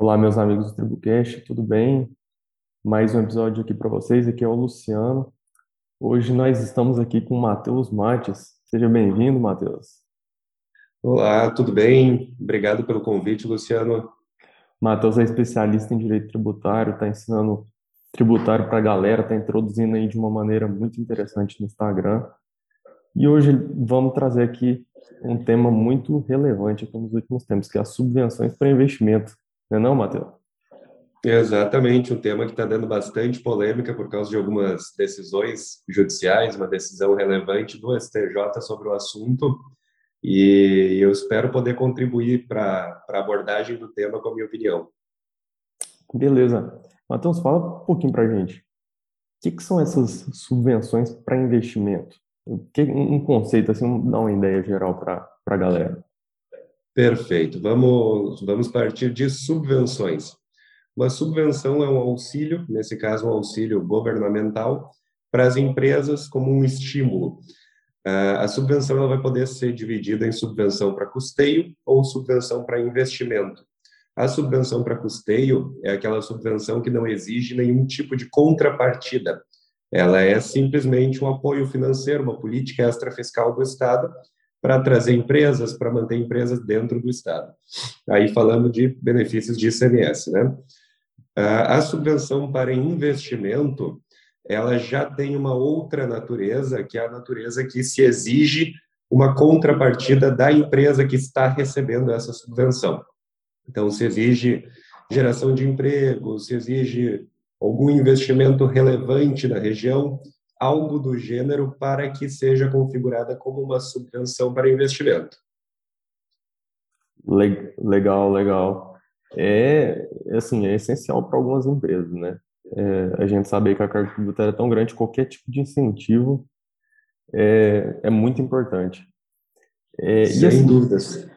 Olá, meus amigos do TribuCast, tudo bem? Mais um episódio aqui para vocês. Aqui é o Luciano. Hoje nós estamos aqui com o Matheus Mates. Seja bem-vindo, Matheus. Olá, tudo bem? Obrigado pelo convite, Luciano. Matheus é especialista em direito tributário, está ensinando tributário para a galera, está introduzindo aí de uma maneira muito interessante no Instagram. E hoje vamos trazer aqui um tema muito relevante aqui nos últimos tempos, que é as subvenções para investimento. Não é não, Matheus? Exatamente, um tema que está dando bastante polêmica por causa de algumas decisões judiciais, uma decisão relevante do STJ sobre o assunto, e eu espero poder contribuir para a abordagem do tema com a minha opinião. Beleza. Matheus, fala um pouquinho para a gente. O que, que, são essas subvenções para investimento? Um conceito, assim, dá uma ideia geral para a galera. Perfeito. Vamos, vamos partir de subvenções. Uma subvenção é um auxílio, nesse caso, um auxílio governamental, para as empresas como um estímulo. Uh, a subvenção ela vai poder ser dividida em subvenção para custeio ou subvenção para investimento. A subvenção para custeio é aquela subvenção que não exige nenhum tipo de contrapartida. Ela é simplesmente um apoio financeiro, uma política extrafiscal do Estado para trazer empresas, para manter empresas dentro do Estado. Aí falando de benefícios de ICMS, né? A subvenção para investimento, ela já tem uma outra natureza, que é a natureza que se exige uma contrapartida da empresa que está recebendo essa subvenção. Então, se exige geração de emprego, se exige algum investimento relevante na região, algo do gênero para que seja configurada como uma subvenção para investimento. Legal, legal. É, assim, é essencial para algumas empresas, né? É, a gente sabe que a carga tributária é tão grande, qualquer tipo de incentivo é, é muito importante. É, Sem assim, dúvidas.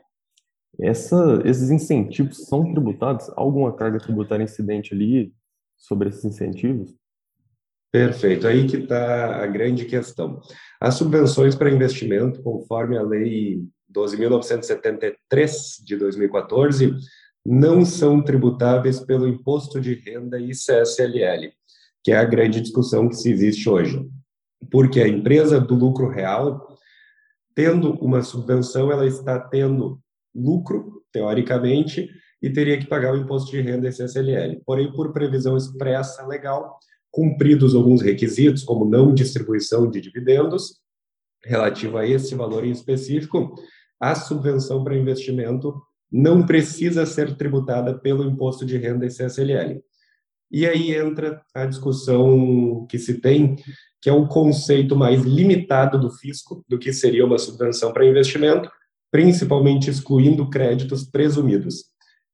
Essa, esses incentivos são tributados? Há alguma carga tributária incidente ali sobre esses incentivos? Perfeito, aí que está a grande questão. As subvenções para investimento, conforme a Lei 12.973 de 2014, não são tributáveis pelo imposto de renda e CSLL, que é a grande discussão que se existe hoje. Porque a empresa do lucro real, tendo uma subvenção, ela está tendo lucro, teoricamente, e teria que pagar o imposto de renda e CSLL. Porém, por previsão expressa legal, cumpridos alguns requisitos, como não distribuição de dividendos, relativo a esse valor em específico, a subvenção para investimento não precisa ser tributada pelo imposto de renda e CSLL. E aí entra a discussão que se tem, que é um conceito mais limitado do fisco do que seria uma subvenção para investimento, principalmente excluindo créditos presumidos,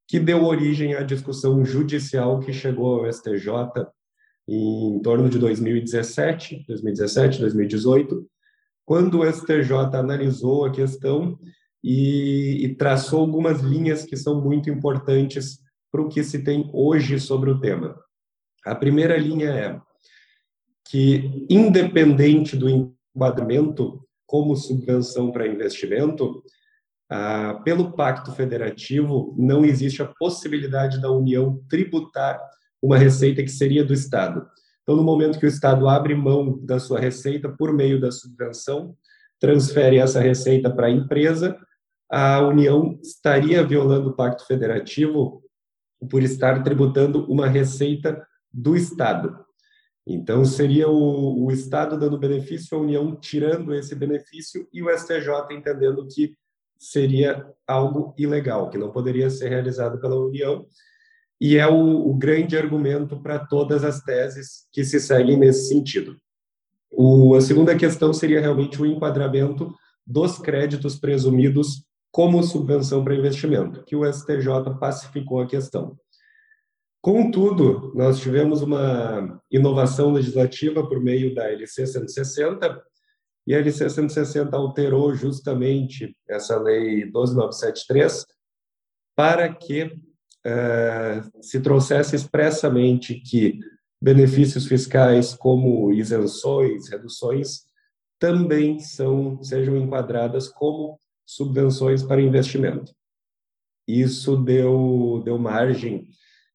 que deu origem à discussão judicial que chegou ao STJ em torno de 2017, 2017, 2018, quando o STJ analisou a questão e, e traçou algumas linhas que são muito importantes para o que se tem hoje sobre o tema. A primeira linha é que, independente do enquadramento como subvenção para investimento, ah, pelo Pacto Federativo, não existe a possibilidade da União tributar uma receita que seria do Estado. Então, no momento que o Estado abre mão da sua receita por meio da subvenção, transfere essa receita para a empresa, a União estaria violando o Pacto Federativo por estar tributando uma receita do Estado. Então, seria o, o Estado dando benefício, a União tirando esse benefício e o STJ entendendo que seria algo ilegal, que não poderia ser realizado pela União e é o, o grande argumento para todas as teses que se seguem nesse sentido. O, a segunda questão seria realmente o enquadramento dos créditos presumidos como subvenção para investimento, que o STJ pacificou a questão. Contudo, nós tivemos uma inovação legislativa por meio da LC 160, e a LC 160 alterou justamente essa lei 12973 para que eh, se trouxesse expressamente que benefícios fiscais como isenções, reduções, também são sejam enquadradas como subvenções para investimento. isso deu, deu margem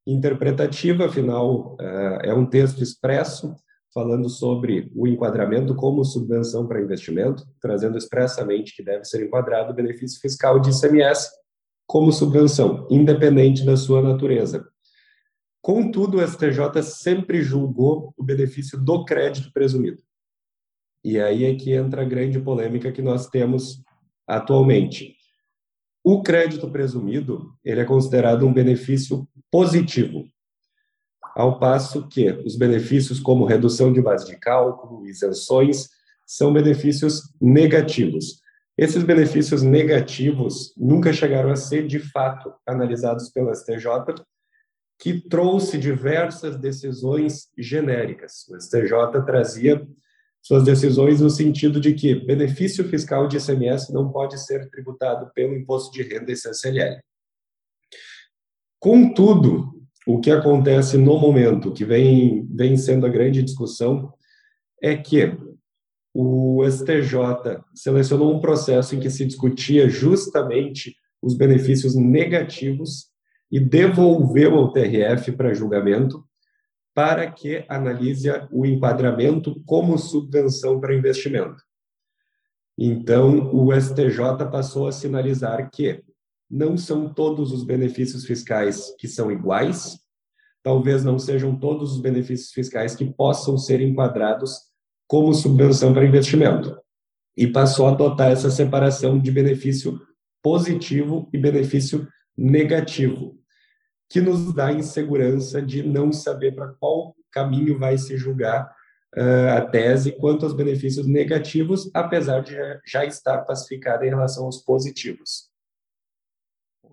interpretativa, afinal, é, é um texto expresso falando sobre o enquadramento como subvenção para investimento, trazendo expressamente que deve ser enquadrado o benefício fiscal de ICMS como subvenção, independente da sua natureza. Contudo, o STJ sempre julgou o benefício do crédito presumido. E aí é que entra a grande polêmica que nós temos atualmente. O crédito presumido, ele é considerado um benefício positivo, ao passo que os benefícios como redução de base de cálculo, isenções, são benefícios negativos. Esses benefícios negativos nunca chegaram a ser, de fato, analisados pelo STJ, que trouxe diversas decisões genéricas. O STJ trazia suas decisões no sentido de que benefício fiscal de ICMS não pode ser tributado pelo imposto de renda e. Contudo, o que acontece no momento, que vem, vem sendo a grande discussão, é que o STJ selecionou um processo em que se discutia justamente os benefícios negativos e devolveu ao TRF para julgamento para que analise o enquadramento como subvenção para investimento. Então, o STJ passou a sinalizar que não são todos os benefícios fiscais que são iguais, talvez não sejam todos os benefícios fiscais que possam ser enquadrados como subvenção para investimento. E passou a adotar essa separação de benefício positivo e benefício negativo, que nos dá insegurança de não saber para qual caminho vai se julgar uh, a tese quanto aos benefícios negativos, apesar de já estar pacificada em relação aos positivos.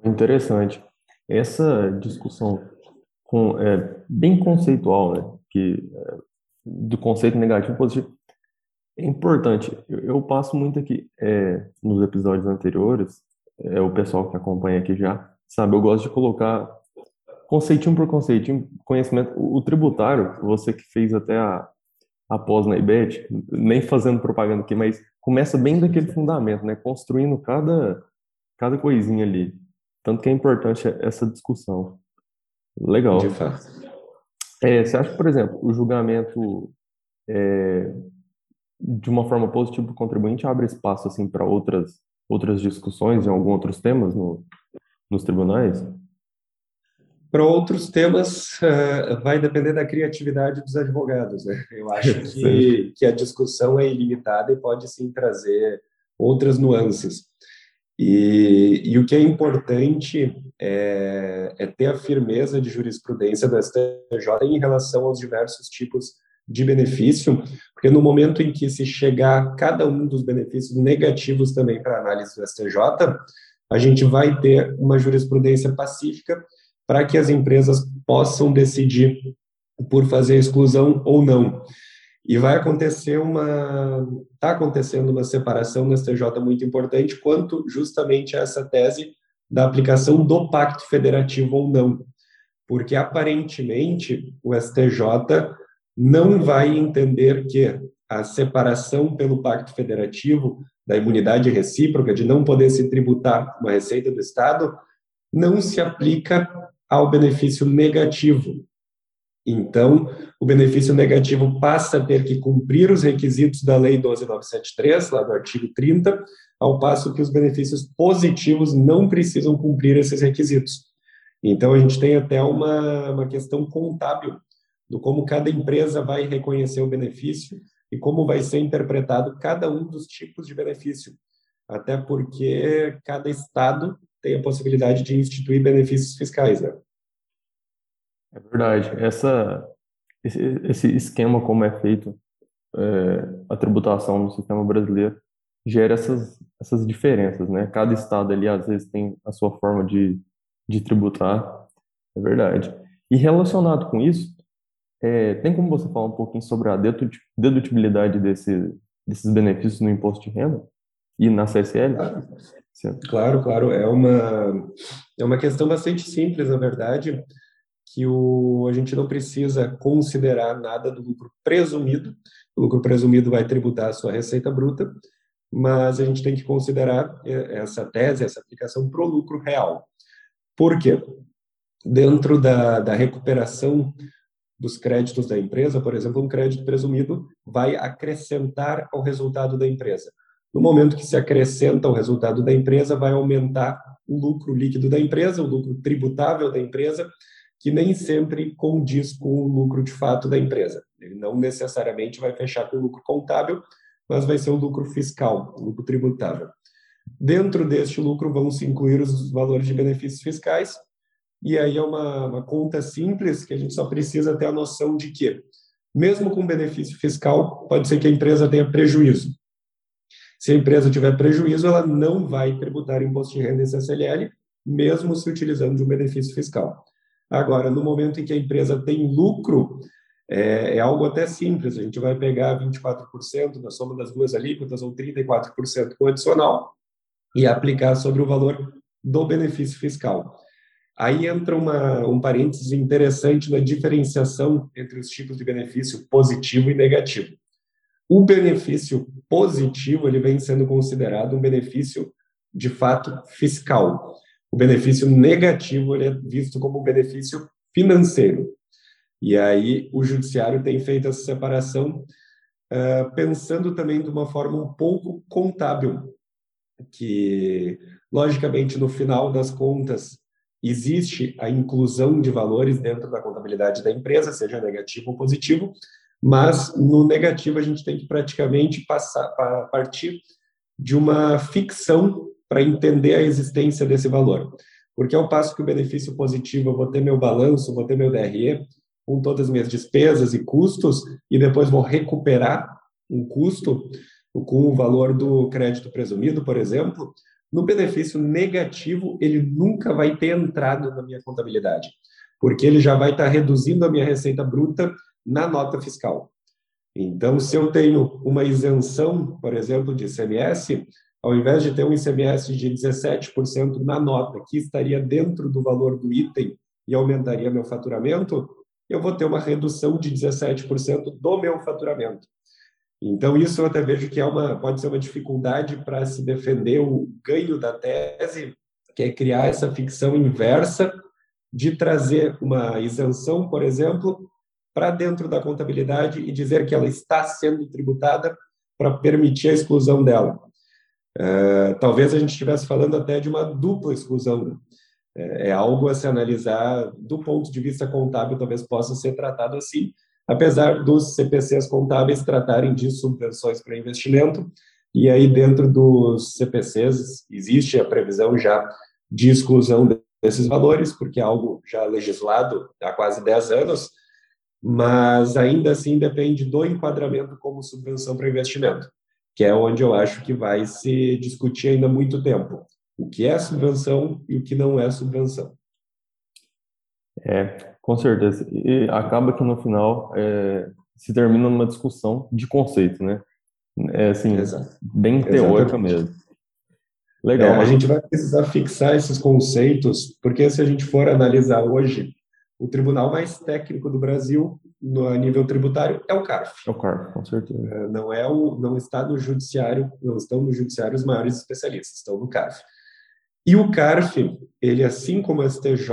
Interessante. Essa discussão com, é, bem conceitual, né, que, é, do conceito negativo positivo, é importante. Eu, eu passo muito aqui, é, nos episódios anteriores, é, o pessoal que acompanha aqui já sabe, eu gosto de colocar conceitinho por conceitinho, conhecimento. O, o tributário, você que fez até a, a pós na IBET, nem fazendo propaganda aqui, mas começa bem daquele fundamento, né? Construindo cada, cada coisinha ali. Tanto que é importante essa discussão. Legal. De fato. É, você acha por exemplo, o julgamento é, de uma forma positiva para o contribuinte abre espaço assim para outras outras discussões em alguns outros temas no, nos tribunais? Para outros temas, uh, vai depender da criatividade dos advogados. Né? Eu acho que, que a discussão é ilimitada e pode sim trazer outras nuances. E, e o que é importante é, é, ter a firmeza de jurisprudência do STJ em relação aos diversos tipos de benefício, porque no momento em que se chegar cada um dos benefícios negativos também para análise do STJ, a gente vai ter uma jurisprudência pacífica para que as empresas possam decidir por fazer exclusão ou não. E vai acontecer uma. Está acontecendo uma separação no STJ muito importante quanto justamente a essa tese da aplicação do Pacto Federativo ou não. Porque aparentemente o STJ não vai entender que a separação pelo Pacto Federativo da imunidade recíproca, de não poder se tributar uma receita do Estado, não se aplica ao benefício negativo. Então, o benefício negativo passa a ter que cumprir os requisitos da Lei 12973, lá do artigo 30, ao passo que os benefícios positivos não precisam cumprir esses requisitos. Então, a gente tem até uma, uma questão contábil do como cada empresa vai reconhecer o benefício e como vai ser interpretado cada um dos tipos de benefício. Até porque cada estado tem a possibilidade de instituir benefícios fiscais, né? É verdade. Essa, esse, esse esquema como é feito é, a tributação no sistema brasileiro gera essas, essas diferenças, né? Cada estado ali, às vezes, tem a sua forma de, de tributar. É verdade. E relacionado com isso, é, tem como você falar um pouquinho sobre a dedutibilidade desse, desses benefícios no imposto de renda e na CSL? Claro, claro. É uma, é uma questão bastante simples, na verdade, que o, a gente não precisa considerar nada do lucro presumido. O lucro presumido vai tributar a sua receita bruta, mas a gente tem que considerar essa tese, essa aplicação para o lucro real. Por quê? Dentro da, da recuperação dos créditos da empresa, por exemplo, um crédito presumido vai acrescentar ao resultado da empresa. No momento que se acrescenta ao resultado da empresa, vai aumentar o lucro líquido da empresa, o lucro tributável da empresa, que nem sempre condiz com o lucro de fato da empresa. Ele não necessariamente vai fechar com o lucro contábil, mas vai ser o lucro fiscal, o lucro tributável. Dentro deste lucro vão se incluir os valores de benefícios fiscais, e aí é uma, uma conta simples que a gente só precisa ter a noção de que, mesmo com benefício fiscal, pode ser que a empresa tenha prejuízo. Se a empresa tiver prejuízo, ela não vai tributar imposto de renda e CCLL, mesmo se utilizando de um benefício fiscal. Agora, no momento em que a empresa tem lucro, é, é algo até simples. A gente vai pegar 24% na soma das duas alíquotas ou 34% com adicional e aplicar sobre o valor do benefício fiscal. Aí entra uma, um parênteses interessante na diferenciação entre os tipos de benefício positivo e negativo. O benefício positivo ele vem sendo considerado um benefício de fato fiscal. O benefício negativo ele é visto como um benefício financeiro. E aí o judiciário tem feito essa separação uh, pensando também de uma forma um pouco contábil, que logicamente no final das contas existe a inclusão de valores dentro da contabilidade da empresa, seja negativo ou positivo, mas no negativo a gente tem que praticamente passar partir de uma ficção para entender a existência desse valor. Porque ao passo que o benefício positivo eu vou ter meu balanço, vou ter meu DRE com todas as minhas despesas e custos e depois vou recuperar um custo com o valor do crédito presumido, por exemplo, no benefício negativo, ele nunca vai ter entrado na minha contabilidade, porque ele já vai estar reduzindo a minha receita bruta na nota fiscal. Então, se eu tenho uma isenção, por exemplo, de ICMS, ao invés de ter um ICMS de 17% na nota, que estaria dentro do valor do item e aumentaria meu faturamento, eu vou ter uma redução de 17% do meu faturamento. Então, isso eu até vejo que é uma, pode ser uma dificuldade para se defender o ganho da tese, que é criar essa ficção inversa de trazer uma isenção, por exemplo, para dentro da contabilidade e dizer que ela está sendo tributada para permitir a exclusão dela. É, talvez a gente estivesse falando até de uma dupla exclusão. É, é algo a se analisar do ponto de vista contábil, talvez possa ser tratado assim, apesar dos CPCs contábeis tratarem de subvenções para investimento, e aí dentro dos CPCs existe a previsão já de exclusão desses valores, porque é algo já legislado há quase 10 anos, mas ainda assim depende do enquadramento como subvenção para investimento, que é onde eu acho que vai se discutir ainda muito tempo. O que é subvenção e o que não é subvenção. É, com certeza. E acaba que no final é, se termina numa discussão de conceito, né? É assim, Exato. bem teórica mesmo. Legal. É, a gente vai precisar fixar esses conceitos, porque se a gente for analisar hoje, o tribunal mais técnico do Brasil, no nível tributário, é o CARF. É o CARF, com certeza. É, não é o, não está no judiciário, não estão no judiciário os maiores especialistas, estão no CARF. E o CARF, ele assim como o STJ,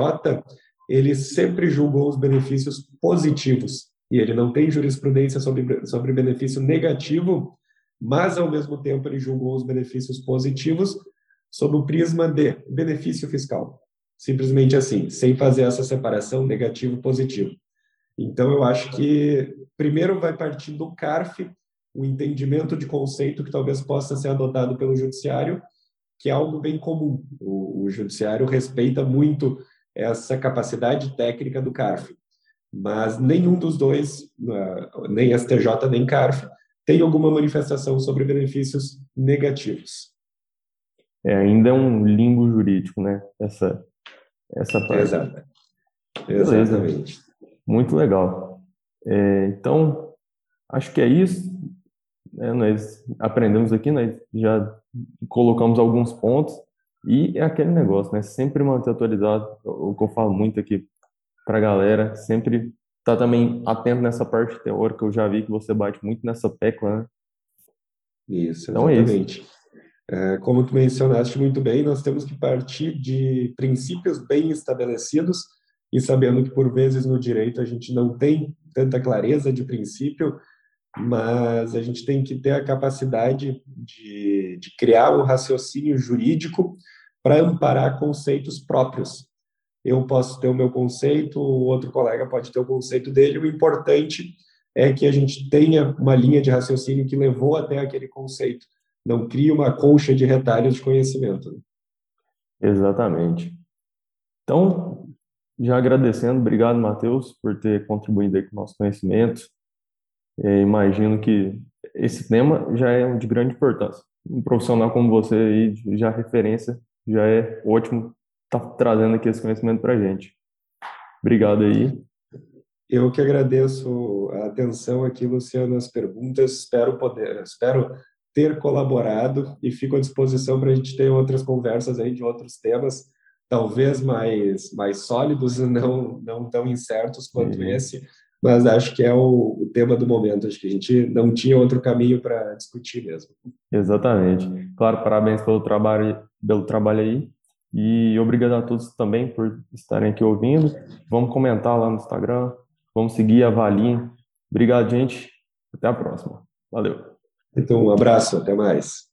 ele sempre julgou os benefícios positivos e ele não tem jurisprudência sobre, sobre benefício negativo, mas ao mesmo tempo ele julgou os benefícios positivos sob o prisma de benefício fiscal. Simplesmente assim, sem fazer essa separação negativo-positivo. Então, eu acho que primeiro vai partir do CARF, o um entendimento de conceito que talvez possa ser adotado pelo judiciário, que é algo bem comum. O, o judiciário respeita muito essa capacidade técnica do CARF. Mas nenhum dos dois, nem STJ nem CARF, tem alguma manifestação sobre benefícios negativos. É, ainda é um limbo jurídico, né? Essa, essa parte. Exato. Exatamente. Muito legal. É, então, acho que é isso. É, nós aprendemos aqui, nós já colocamos alguns pontos. E é aquele negócio, né? Sempre manter atualizado, o que eu falo muito aqui para a galera, sempre tá também atento nessa parte teórica, eu já vi que você bate muito nessa tecla, né? Isso, exatamente. Então é isso. É, como tu mencionaste muito bem, nós temos que partir de princípios bem estabelecidos e sabendo que por vezes no direito a gente não tem tanta clareza de princípio, mas a gente tem que ter a capacidade de, de criar um raciocínio jurídico para amparar conceitos próprios. Eu posso ter o meu conceito, o outro colega pode ter o conceito dele, o importante é que a gente tenha uma linha de raciocínio que levou até aquele conceito não cria uma colcha de retalhos de conhecimento. Né? Exatamente. Então, já agradecendo, obrigado, Matheus, por ter contribuído com o nosso conhecimento. É, imagino que esse tema já é de grande importância. Um profissional como você aí, já referência, já é ótimo estar tá trazendo aqui esse conhecimento para a gente. Obrigado aí. Eu que agradeço a atenção aqui, Luciano, as perguntas. Espero poder, espero ter colaborado e fico à disposição para a gente ter outras conversas aí de outros temas, talvez mais mais sólidos, não não tão incertos quanto uhum. esse, mas acho que é o, o, tema do momento. Acho que a gente não tinha outro caminho para discutir mesmo. Exatamente. Claro, parabéns pelo trabalho pelo trabalho aí e obrigado a todos também por estarem aqui ouvindo. Vamos comentar lá no Instagram, vamos seguir, avaliem. Obrigado, gente. Até a próxima. Valeu. Então, um abraço, até mais.